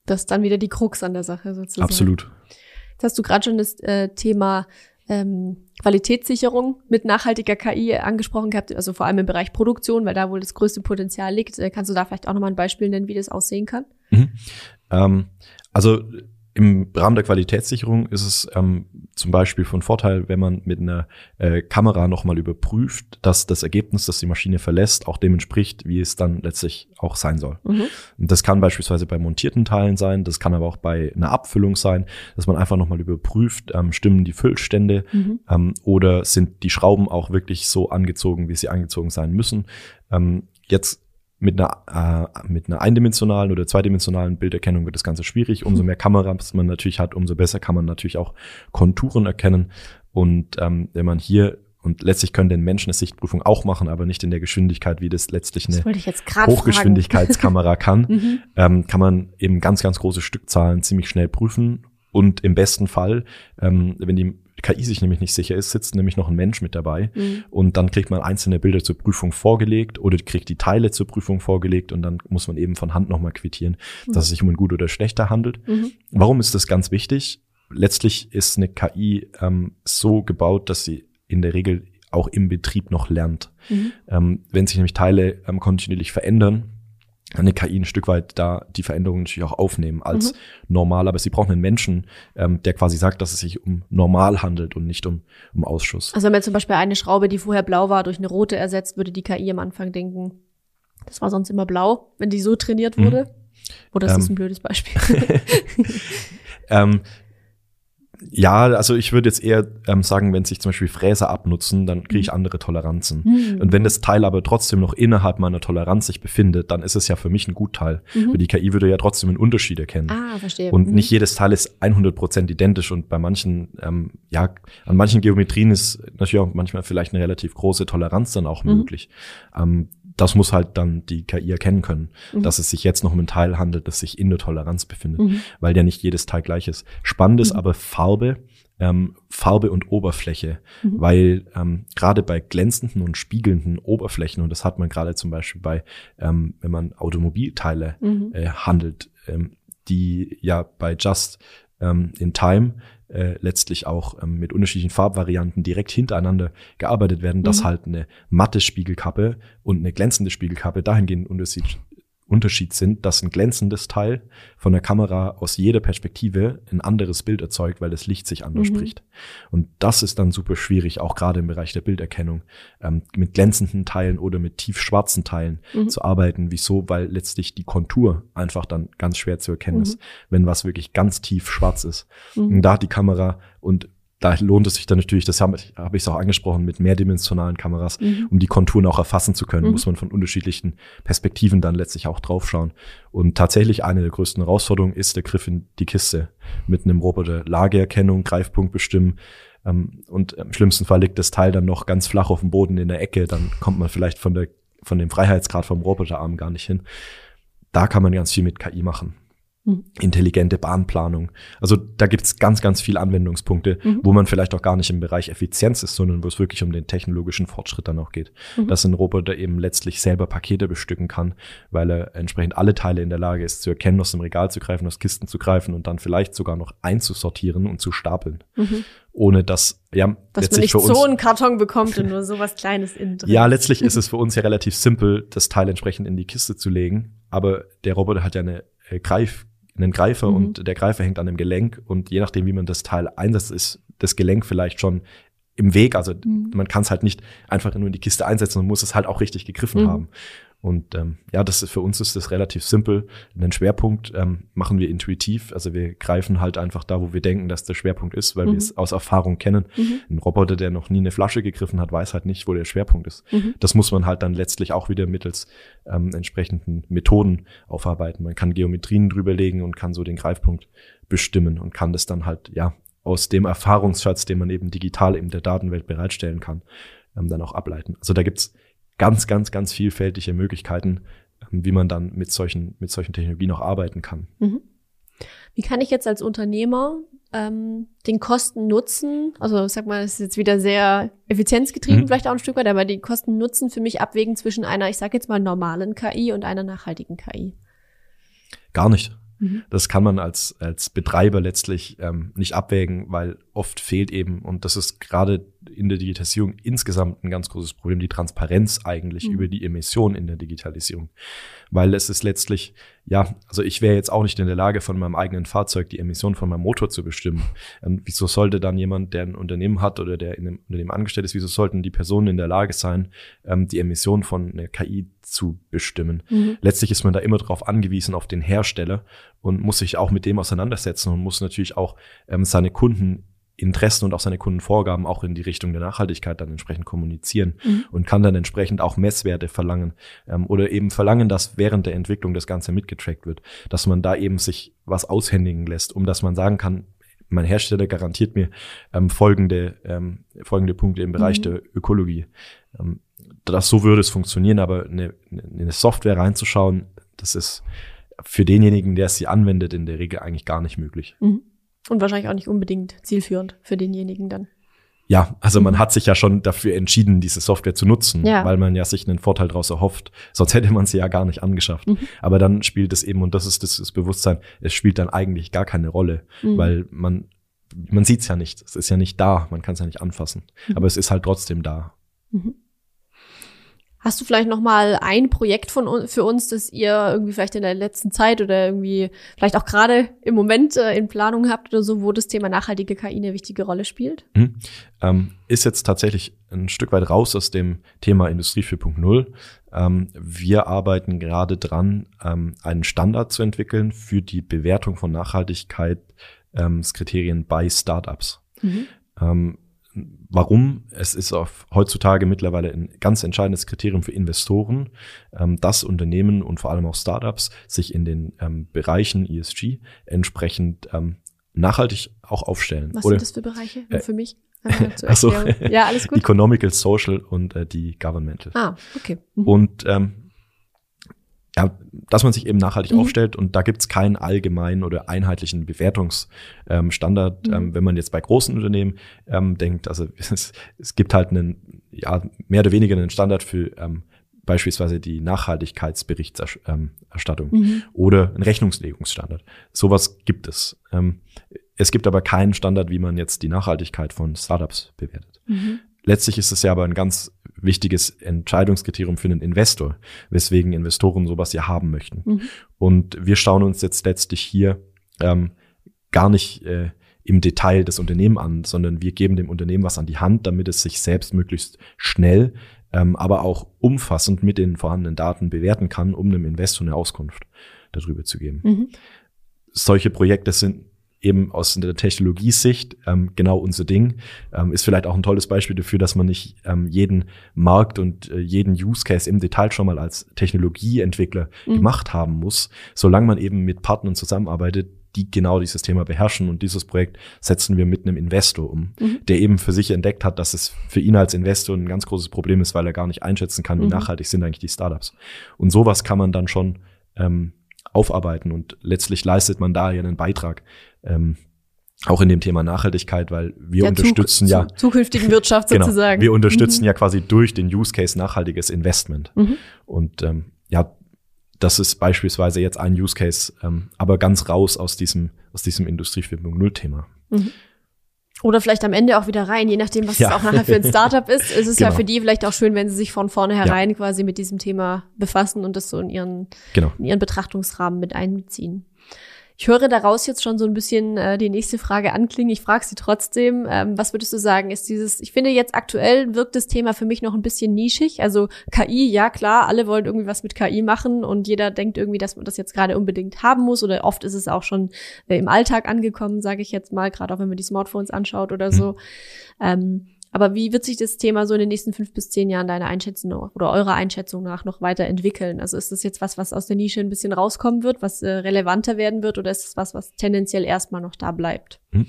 Das ist dann wieder die Krux an der Sache sozusagen. Absolut. Jetzt hast du gerade schon das äh, Thema ähm, Qualitätssicherung mit nachhaltiger KI angesprochen gehabt, also vor allem im Bereich Produktion, weil da wohl das größte Potenzial liegt. Äh, kannst du da vielleicht auch nochmal ein Beispiel nennen, wie das aussehen kann? Mhm. Ähm, also im Rahmen der Qualitätssicherung ist es ähm, zum Beispiel von Vorteil, wenn man mit einer äh, Kamera nochmal überprüft, dass das Ergebnis, das die Maschine verlässt, auch dem entspricht, wie es dann letztlich auch sein soll. Mhm. Und das kann beispielsweise bei montierten Teilen sein, das kann aber auch bei einer Abfüllung sein, dass man einfach nochmal überprüft, ähm, stimmen die Füllstände mhm. ähm, oder sind die Schrauben auch wirklich so angezogen, wie sie angezogen sein müssen. Ähm, jetzt mit einer, äh, mit einer eindimensionalen oder zweidimensionalen Bilderkennung wird das Ganze schwierig. Umso mehr Kameras man natürlich hat, umso besser kann man natürlich auch Konturen erkennen. Und ähm, wenn man hier und letztlich können den Menschen eine Sichtprüfung auch machen, aber nicht in der Geschwindigkeit, wie das letztlich eine das Hochgeschwindigkeitskamera kann, mhm. ähm, kann man eben ganz, ganz große Stückzahlen ziemlich schnell prüfen. Und im besten Fall, ähm, wenn die KI sich nämlich nicht sicher ist, sitzt nämlich noch ein Mensch mit dabei mhm. und dann kriegt man einzelne Bilder zur Prüfung vorgelegt oder kriegt die Teile zur Prüfung vorgelegt und dann muss man eben von Hand nochmal quittieren, mhm. dass es sich um ein gut oder schlechter handelt. Mhm. Warum ist das ganz wichtig? Letztlich ist eine KI ähm, so gebaut, dass sie in der Regel auch im Betrieb noch lernt. Mhm. Ähm, wenn sich nämlich Teile ähm, kontinuierlich verändern, eine KI ein Stück weit da die Veränderungen natürlich auch aufnehmen als mhm. normal, aber sie brauchen einen Menschen, ähm, der quasi sagt, dass es sich um normal handelt und nicht um, um Ausschuss. Also wenn man zum Beispiel eine Schraube, die vorher blau war, durch eine rote ersetzt, würde die KI am Anfang denken, das war sonst immer blau, wenn die so trainiert wurde. Mhm. Oder ist ähm, das ein blödes Beispiel? ähm, ja, also ich würde jetzt eher ähm, sagen, wenn sich zum Beispiel Fräser abnutzen, dann kriege ich mhm. andere Toleranzen. Mhm. Und wenn das Teil aber trotzdem noch innerhalb meiner Toleranz sich befindet, dann ist es ja für mich ein Gutteil. Mhm. Weil die KI würde ja trotzdem einen Unterschied erkennen. Ah, verstehe. Und mhm. nicht jedes Teil ist 100% identisch und bei manchen, ähm, ja, an manchen Geometrien ist natürlich auch manchmal vielleicht eine relativ große Toleranz dann auch mhm. möglich. Ähm, das muss halt dann die KI erkennen können, mhm. dass es sich jetzt noch um ein Teil handelt, das sich in der Toleranz befindet, mhm. weil ja nicht jedes Teil gleich ist. Spannend ist mhm. aber Farbe, ähm, Farbe und Oberfläche, mhm. weil ähm, gerade bei glänzenden und spiegelnden Oberflächen, und das hat man gerade zum Beispiel bei, ähm, wenn man Automobilteile mhm. äh, handelt, ähm, die ja bei Just ähm, in Time äh, letztlich auch ähm, mit unterschiedlichen Farbvarianten direkt hintereinander gearbeitet werden, mhm. dass halt eine matte Spiegelkappe und eine glänzende Spiegelkappe dahingehend Unterschied, Unterschied sind, dass ein glänzendes Teil von der Kamera aus jeder Perspektive ein anderes Bild erzeugt, weil das Licht sich anders mhm. spricht. Und das ist dann super schwierig, auch gerade im Bereich der Bilderkennung, ähm, mit glänzenden Teilen oder mit tiefschwarzen Teilen mhm. zu arbeiten. Wieso? Weil letztlich die Kontur einfach dann ganz schwer zu erkennen mhm. ist, wenn was wirklich ganz tief schwarz ist. Mhm. Und da hat die Kamera und da lohnt es sich dann natürlich, das habe hab ich es auch angesprochen, mit mehrdimensionalen Kameras, mhm. um die Konturen auch erfassen zu können, mhm. muss man von unterschiedlichen Perspektiven dann letztlich auch draufschauen. Und tatsächlich eine der größten Herausforderungen ist der Griff in die Kiste mit einem Roboter. Lageerkennung, Greifpunkt bestimmen. Ähm, und im schlimmsten Fall liegt das Teil dann noch ganz flach auf dem Boden in der Ecke, dann kommt man vielleicht von der, von dem Freiheitsgrad vom Roboterarm gar nicht hin. Da kann man ganz viel mit KI machen. Mhm. intelligente Bahnplanung. Also da gibt's ganz, ganz viele Anwendungspunkte, mhm. wo man vielleicht auch gar nicht im Bereich Effizienz ist, sondern wo es wirklich um den technologischen Fortschritt dann auch geht. Mhm. Dass ein Roboter eben letztlich selber Pakete bestücken kann, weil er entsprechend alle Teile in der Lage ist zu erkennen, aus dem Regal zu greifen, aus Kisten zu greifen und dann vielleicht sogar noch einzusortieren und zu stapeln. Mhm. Ohne dass, ja, dass man nicht für uns, so einen Karton bekommt und nur so was Kleines innen drin. Ja, letztlich ist es für uns ja relativ simpel, das Teil entsprechend in die Kiste zu legen. Aber der Roboter hat ja eine äh, Greif einen Greifer mhm. und der Greifer hängt an dem Gelenk und je nachdem, wie man das Teil einsetzt, ist das Gelenk vielleicht schon im Weg. Also mhm. man kann es halt nicht einfach nur in die Kiste einsetzen und muss es halt auch richtig gegriffen mhm. haben. Und ähm, ja, das ist, für uns ist das relativ simpel. Den Schwerpunkt ähm, machen wir intuitiv. Also wir greifen halt einfach da, wo wir denken, dass der Schwerpunkt ist, weil mhm. wir es aus Erfahrung kennen. Mhm. Ein Roboter, der noch nie eine Flasche gegriffen hat, weiß halt nicht, wo der Schwerpunkt ist. Mhm. Das muss man halt dann letztlich auch wieder mittels ähm, entsprechenden Methoden aufarbeiten. Man kann Geometrien drüberlegen und kann so den Greifpunkt bestimmen und kann das dann halt, ja, aus dem Erfahrungsschatz, den man eben digital in der Datenwelt bereitstellen kann, ähm, dann auch ableiten. Also da gibt's ganz, ganz, ganz vielfältige Möglichkeiten, ähm, wie man dann mit solchen, mit solchen Technologien auch arbeiten kann. Mhm. Wie kann ich jetzt als Unternehmer ähm, den Kosten nutzen? Also sag mal, es ist jetzt wieder sehr effizienzgetrieben, mhm. vielleicht auch ein Stück weit, aber die Kosten nutzen für mich abwägen zwischen einer, ich sag jetzt mal, normalen KI und einer nachhaltigen KI. Gar nicht. Mhm. Das kann man als, als Betreiber letztlich ähm, nicht abwägen, weil oft fehlt eben, und das ist gerade in der Digitalisierung insgesamt ein ganz großes Problem, die Transparenz eigentlich mhm. über die Emission in der Digitalisierung. Weil es ist letztlich, ja, also ich wäre jetzt auch nicht in der Lage, von meinem eigenen Fahrzeug die Emission von meinem Motor zu bestimmen. Und wieso sollte dann jemand, der ein Unternehmen hat oder der in einem Unternehmen angestellt ist, wieso sollten die Personen in der Lage sein, ähm, die Emission von einer KI zu bestimmen? Mhm. Letztlich ist man da immer darauf angewiesen, auf den Hersteller und muss sich auch mit dem auseinandersetzen und muss natürlich auch ähm, seine Kunden Interessen und auch seine Kundenvorgaben auch in die Richtung der Nachhaltigkeit dann entsprechend kommunizieren mhm. und kann dann entsprechend auch Messwerte verlangen ähm, oder eben verlangen, dass während der Entwicklung das Ganze mitgetrackt wird, dass man da eben sich was aushändigen lässt, um dass man sagen kann, mein Hersteller garantiert mir ähm, folgende, ähm, folgende Punkte im Bereich mhm. der Ökologie. Ähm, das, so würde es funktionieren, aber eine, eine Software reinzuschauen, das ist für denjenigen, der sie anwendet, in der Regel eigentlich gar nicht möglich. Mhm. Und wahrscheinlich auch nicht unbedingt zielführend für denjenigen dann. Ja, also man mhm. hat sich ja schon dafür entschieden, diese Software zu nutzen, ja. weil man ja sich einen Vorteil daraus erhofft. Sonst hätte man sie ja gar nicht angeschafft. Mhm. Aber dann spielt es eben, und das ist das, das Bewusstsein, es spielt dann eigentlich gar keine Rolle, mhm. weil man, man sieht es ja nicht. Es ist ja nicht da, man kann es ja nicht anfassen. Mhm. Aber es ist halt trotzdem da. Hast du vielleicht noch mal ein Projekt von für uns, das ihr irgendwie vielleicht in der letzten Zeit oder irgendwie vielleicht auch gerade im Moment äh, in Planung habt oder so, wo das Thema nachhaltige KI eine wichtige Rolle spielt? Mhm. Ähm, ist jetzt tatsächlich ein Stück weit raus aus dem Thema Industrie 4.0. Ähm, wir arbeiten gerade dran, ähm, einen Standard zu entwickeln für die Bewertung von Nachhaltigkeitskriterien ähm, bei Startups. Mhm. Warum? Es ist auf heutzutage mittlerweile ein ganz entscheidendes Kriterium für Investoren, ähm, dass Unternehmen und vor allem auch Startups sich in den ähm, Bereichen ESG entsprechend ähm, nachhaltig auch aufstellen. Was Oder, sind das für Bereiche? Äh, für mich? Also, ja, alles gut. Economical, Social und äh, die Governmental. Ah, okay. Mhm. Und ähm, ja, dass man sich eben nachhaltig mhm. aufstellt und da gibt's keinen allgemeinen oder einheitlichen Bewertungsstandard. Ähm, mhm. Ähm, wenn man jetzt bei großen Unternehmen ähm, denkt, also es, es, gibt halt einen, ja, mehr oder weniger einen Standard für ähm, beispielsweise die Nachhaltigkeitsberichterstattung mhm. oder einen Rechnungslegungsstandard. Sowas gibt es. Ähm, es gibt aber keinen Standard, wie man jetzt die Nachhaltigkeit von Startups bewertet. Mhm. Letztlich ist es ja aber ein ganz wichtiges Entscheidungskriterium für einen Investor, weswegen Investoren sowas ja haben möchten. Mhm. Und wir schauen uns jetzt letztlich hier ähm, gar nicht äh, im Detail das Unternehmen an, sondern wir geben dem Unternehmen was an die Hand, damit es sich selbst möglichst schnell, ähm, aber auch umfassend mit den vorhandenen Daten bewerten kann, um einem Investor eine Auskunft darüber zu geben. Mhm. Solche Projekte sind eben aus der Technologiesicht ähm, genau unser Ding. Ähm, ist vielleicht auch ein tolles Beispiel dafür, dass man nicht ähm, jeden Markt und äh, jeden Use Case im Detail schon mal als Technologieentwickler mhm. gemacht haben muss, solange man eben mit Partnern zusammenarbeitet, die genau dieses Thema beherrschen. Und dieses Projekt setzen wir mit einem Investor um, mhm. der eben für sich entdeckt hat, dass es für ihn als Investor ein ganz großes Problem ist, weil er gar nicht einschätzen kann, wie mhm. nachhaltig sind eigentlich die Startups. Und sowas kann man dann schon ähm, aufarbeiten und letztlich leistet man da ja einen Beitrag. Ähm, auch in dem Thema Nachhaltigkeit, weil wir ja, unterstützen ja zukünftigen Wirtschaft genau, sozusagen. Wir unterstützen mhm. ja quasi durch den Use Case nachhaltiges Investment. Mhm. Und ähm, ja, das ist beispielsweise jetzt ein Use Case, ähm, aber ganz raus aus diesem aus diesem Industrie 4.0 Thema. Mhm. Oder vielleicht am Ende auch wieder rein, je nachdem, was ja. es auch nachher für ein Startup ist. Es ist genau. ja für die vielleicht auch schön, wenn sie sich von vornherein ja. quasi mit diesem Thema befassen und das so in ihren, genau. in ihren Betrachtungsrahmen mit einbeziehen. Ich höre daraus jetzt schon so ein bisschen äh, die nächste Frage anklingen. Ich frage sie trotzdem. Ähm, was würdest du sagen? Ist dieses, ich finde jetzt aktuell wirkt das Thema für mich noch ein bisschen nischig. Also KI, ja klar, alle wollen irgendwie was mit KI machen und jeder denkt irgendwie, dass man das jetzt gerade unbedingt haben muss. Oder oft ist es auch schon äh, im Alltag angekommen, sage ich jetzt mal, gerade auch wenn man die Smartphones anschaut oder so. Mhm. Ähm, aber wie wird sich das Thema so in den nächsten fünf bis zehn Jahren deiner Einschätzung oder eurer Einschätzung nach noch weiterentwickeln? Also ist das jetzt was, was aus der Nische ein bisschen rauskommen wird, was äh, relevanter werden wird, oder ist es was, was tendenziell erstmal noch da bleibt? Hm.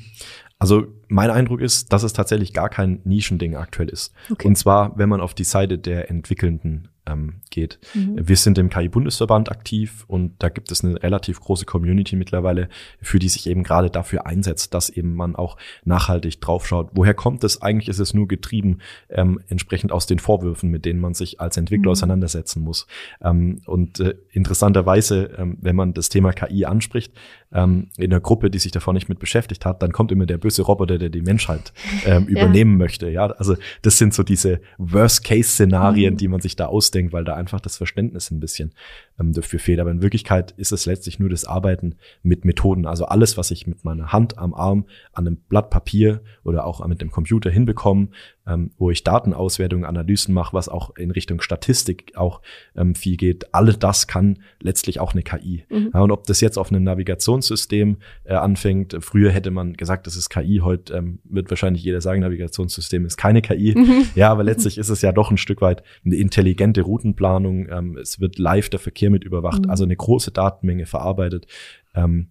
Also mein Eindruck ist, dass es tatsächlich gar kein Nischending aktuell ist. Okay. Und zwar, wenn man auf die Seite der Entwickelnden ähm, geht. Mhm. Wir sind im KI-Bundesverband aktiv und da gibt es eine relativ große Community mittlerweile, für die sich eben gerade dafür einsetzt, dass eben man auch nachhaltig draufschaut. Woher kommt es? Eigentlich ist es nur getrieben ähm, entsprechend aus den Vorwürfen, mit denen man sich als Entwickler mhm. auseinandersetzen muss. Ähm, und äh, interessanterweise, ähm, wenn man das Thema KI anspricht, ähm, in einer Gruppe, die sich davor nicht mit beschäftigt hat, dann kommt immer der böse Roboter, der die Menschheit ähm, übernehmen ja. möchte. Ja, also das sind so diese Worst-Case-Szenarien, mhm. die man sich da ausdenkt, weil da einfach das Verständnis ein bisschen ähm, dafür fehlt. Aber in Wirklichkeit ist es letztlich nur das Arbeiten mit Methoden. Also alles, was ich mit meiner Hand am Arm an einem Blatt Papier oder auch mit dem Computer hinbekomme, ähm, wo ich Datenauswertungen, Analysen mache, was auch in Richtung Statistik auch ähm, viel geht. Alle das kann letztlich auch eine KI. Mhm. Ja, und ob das jetzt auf einem Navigationssystem äh, anfängt, früher hätte man gesagt, das ist KI, heute ähm, wird wahrscheinlich jeder sagen, Navigationssystem ist keine KI. Mhm. Ja, aber letztlich ist es ja doch ein Stück weit eine intelligente Routenplanung. Ähm, es wird live der Verkehr mit überwacht, mhm. also eine große Datenmenge verarbeitet. Ähm,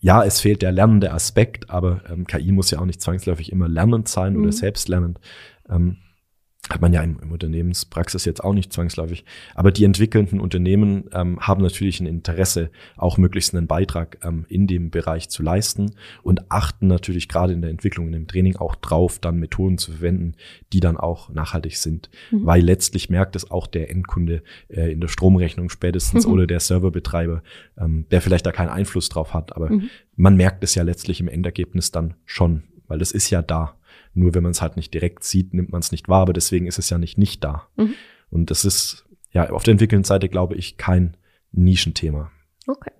ja, es fehlt der lernende Aspekt, aber ähm, KI muss ja auch nicht zwangsläufig immer lernend sein mhm. oder selbstlernend. Ähm, hat man ja im, im, Unternehmenspraxis jetzt auch nicht zwangsläufig. Aber die entwickelnden Unternehmen ähm, haben natürlich ein Interesse, auch möglichst einen Beitrag ähm, in dem Bereich zu leisten und achten natürlich gerade in der Entwicklung, in dem Training auch drauf, dann Methoden zu verwenden, die dann auch nachhaltig sind. Mhm. Weil letztlich merkt es auch der Endkunde äh, in der Stromrechnung spätestens mhm. oder der Serverbetreiber, ähm, der vielleicht da keinen Einfluss drauf hat. Aber mhm. man merkt es ja letztlich im Endergebnis dann schon, weil das ist ja da. Nur wenn man es halt nicht direkt sieht, nimmt man es nicht wahr, aber deswegen ist es ja nicht nicht da. Mhm. Und das ist ja auf der entwickelnden Seite, glaube ich, kein Nischenthema. Okay.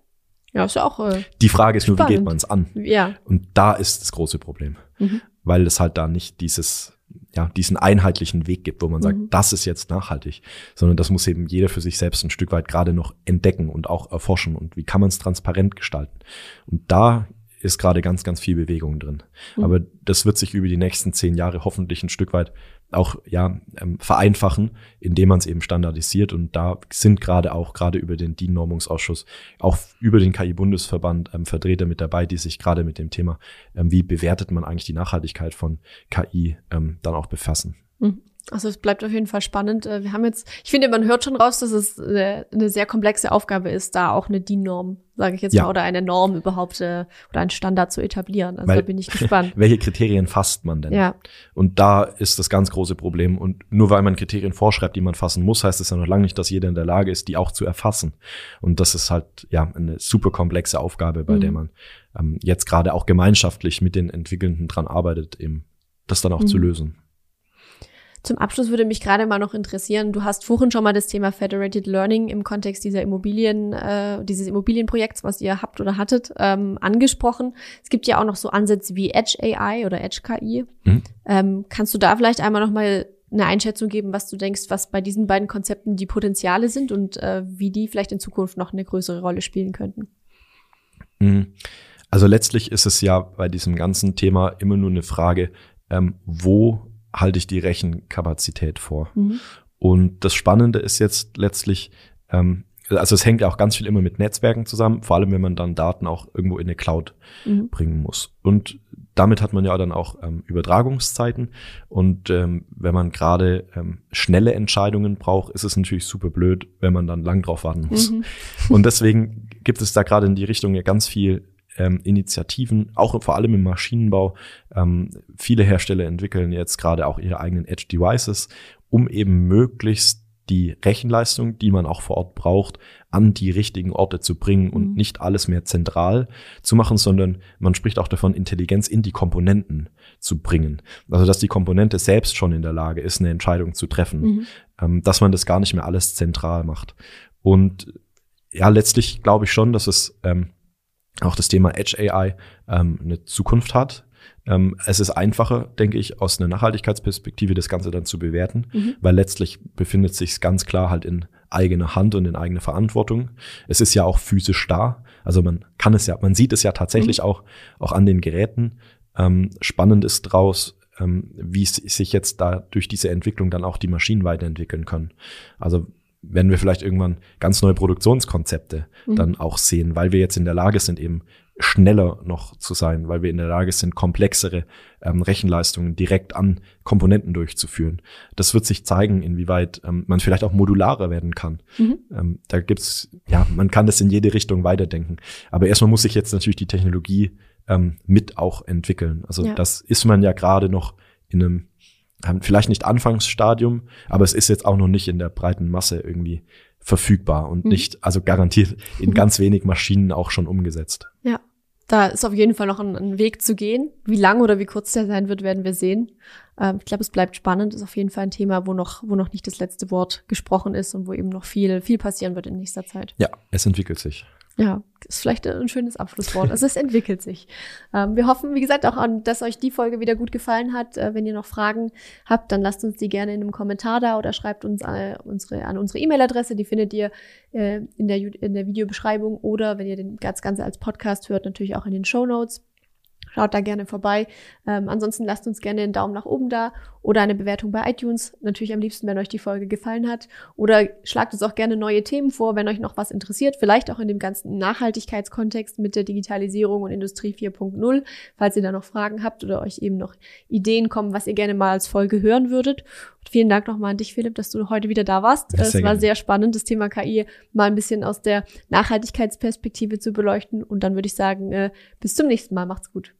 Ja, ist ja auch. Äh, Die Frage ist spannend. nur, wie geht man es an? Ja. Und da ist das große Problem, Mhm. weil es halt da nicht dieses, ja, diesen einheitlichen Weg gibt, wo man sagt, Mhm. das ist jetzt nachhaltig, sondern das muss eben jeder für sich selbst ein Stück weit gerade noch entdecken und auch erforschen und wie kann man es transparent gestalten. Und da ist gerade ganz, ganz viel Bewegung drin. Mhm. Aber das wird sich über die nächsten zehn Jahre hoffentlich ein Stück weit auch ja ähm, vereinfachen, indem man es eben standardisiert. Und da sind gerade auch gerade über den DIN-Normungsausschuss, auch über den KI-Bundesverband ähm, Vertreter mit dabei, die sich gerade mit dem Thema, ähm, wie bewertet man eigentlich die Nachhaltigkeit von KI, ähm, dann auch befassen. Mhm. Also es bleibt auf jeden Fall spannend. Äh, Wir haben jetzt, ich finde, man hört schon raus, dass es äh, eine sehr komplexe Aufgabe ist, da auch eine DIN-Norm, sage ich jetzt Ja. mal, oder eine Norm überhaupt äh, oder einen Standard zu etablieren. Also Weil- da bin ich gespannt. Welche Kriterien fasst man denn? ja. Und da ist das ganz große Problem. Und nur weil man Kriterien vorschreibt, die man fassen muss, heißt es ja noch lange nicht, dass jeder in der Lage ist, die auch zu erfassen. Und das ist halt ja eine super komplexe Aufgabe, bei Mhm. der man ähm, jetzt gerade auch gemeinschaftlich mit den Entwickelnden dran arbeitet, eben das dann auch zu Mhm. lösen. Zum Abschluss würde mich gerade mal noch interessieren, du hast vorhin schon mal das Thema Federated Learning im Kontext dieser Immobilien, äh, dieses Immobilienprojekts, was ihr habt oder hattet, ähm, angesprochen. Es gibt ja auch noch so Ansätze wie Edge AI oder Edge KI. Mhm. Ähm, kannst du da vielleicht einmal noch mal eine Einschätzung geben, was du denkst, was bei diesen beiden Konzepten die Potenziale sind und äh, wie die vielleicht in Zukunft noch eine größere Rolle spielen könnten? Mhm. Also letztlich ist es ja bei diesem ganzen Thema immer nur eine Frage, ähm, wo halte ich die Rechenkapazität vor? Mhm. Und das Spannende ist jetzt letztlich, ähm, also es hängt ja auch ganz viel immer mit Netzwerken zusammen, vor allem wenn man dann Daten auch irgendwo in eine Cloud Mhm. bringen muss. Und damit hat man ja dann auch ähm, Übertragungszeiten. Und ähm, wenn man gerade ähm, schnelle Entscheidungen braucht, ist es natürlich super blöd, wenn man dann lang drauf warten muss. Mhm. Und deswegen gibt es da gerade in die Richtung ja ganz viel ähm, Initiativen, auch vor allem im Maschinenbau. Ähm, viele Hersteller entwickeln jetzt gerade auch ihre eigenen Edge Devices, um eben möglichst die Rechenleistung, die man auch vor Ort braucht, an die richtigen Orte zu bringen und Mhm. nicht alles mehr zentral zu machen, sondern man spricht auch davon, Intelligenz in die Komponenten zu bringen. Also dass die Komponente selbst schon in der Lage ist, eine Entscheidung zu treffen Mhm. ähm, dass man das gar nicht mehr alles zentral macht. Und ja, letztlich glaube ich schon, dass es ähm, auch das Thema Edge AI ähm, eine Zukunft hat. Ähm, es ist einfacher, denke ich, aus einer Nachhaltigkeitsperspektive das Ganze dann zu bewerten, Mhm. weil letztlich befindet sich ganz klar halt in eigener Hand und in eigener Verantwortung. Es ist ja auch physisch da, also man kann es ja, man sieht es ja tatsächlich auch auch an den Geräten. Ähm, spannend ist draus, ähm, wie es sich jetzt da durch diese Entwicklung dann auch die Maschinen weiterentwickeln können. Also werden wir vielleicht irgendwann ganz neue Produktionskonzepte Mhm. dann auch sehen, weil wir jetzt in der Lage sind, eben schneller noch zu sein, weil wir in der Lage sind, komplexere ähm, Rechenleistungen direkt an Komponenten durchzuführen. Das wird sich zeigen, inwieweit ähm, man vielleicht auch modularer werden kann. Mhm. Ähm, da gibt's, ja, man kann das in jede Richtung weiterdenken. Aber erstmal muss sich jetzt natürlich die Technologie ähm, mit auch entwickeln. Also Ja. das ist man ja gerade noch in einem, vielleicht nicht Anfangsstadium, aber es ist jetzt auch noch nicht in der breiten Masse irgendwie verfügbar und Mhm. nicht, also garantiert in ganz wenig Maschinen auch schon umgesetzt. Ja, da ist auf jeden Fall noch ein, ein Weg zu gehen. Wie lang oder wie kurz der sein wird, werden wir sehen. Ähm, ich glaube, es bleibt spannend. Ist auf jeden Fall ein Thema, wo noch, wo noch nicht das letzte Wort gesprochen ist und wo eben noch viel, viel passieren wird in nächster Zeit. Ja, es entwickelt sich. Ja, ist vielleicht ein schönes Abschlusswort. Also es entwickelt sich. Ähm, wir hoffen, wie gesagt, auch an, dass euch die Folge wieder gut gefallen hat. Äh, wenn ihr noch Fragen habt, dann lasst uns die gerne in einem Kommentar da oder schreibt uns äh, unsere, an unsere E-Mail-Adresse. Die findet ihr äh, in, der, in der Videobeschreibung oder wenn ihr den das Ganze als Podcast hört, natürlich auch in den Show Notes. Schaut da gerne vorbei. Ähm, ansonsten lasst uns gerne einen Daumen nach oben da oder eine Bewertung bei iTunes. Natürlich am liebsten, wenn euch die Folge gefallen hat. Oder schlagt uns auch gerne neue Themen vor, wenn euch noch was interessiert. Vielleicht auch in dem ganzen Nachhaltigkeitskontext mit der Digitalisierung und Industrie 4.0. Falls ihr da noch Fragen habt oder euch eben noch Ideen kommen, was ihr gerne mal als Folge hören würdet. Und vielen Dank nochmal an dich, Philipp, dass du heute wieder da warst. Es war gerne. sehr spannend, das Thema KI mal ein bisschen aus der Nachhaltigkeitsperspektive zu beleuchten. Und dann würde ich sagen, äh, bis zum nächsten Mal. Macht's gut.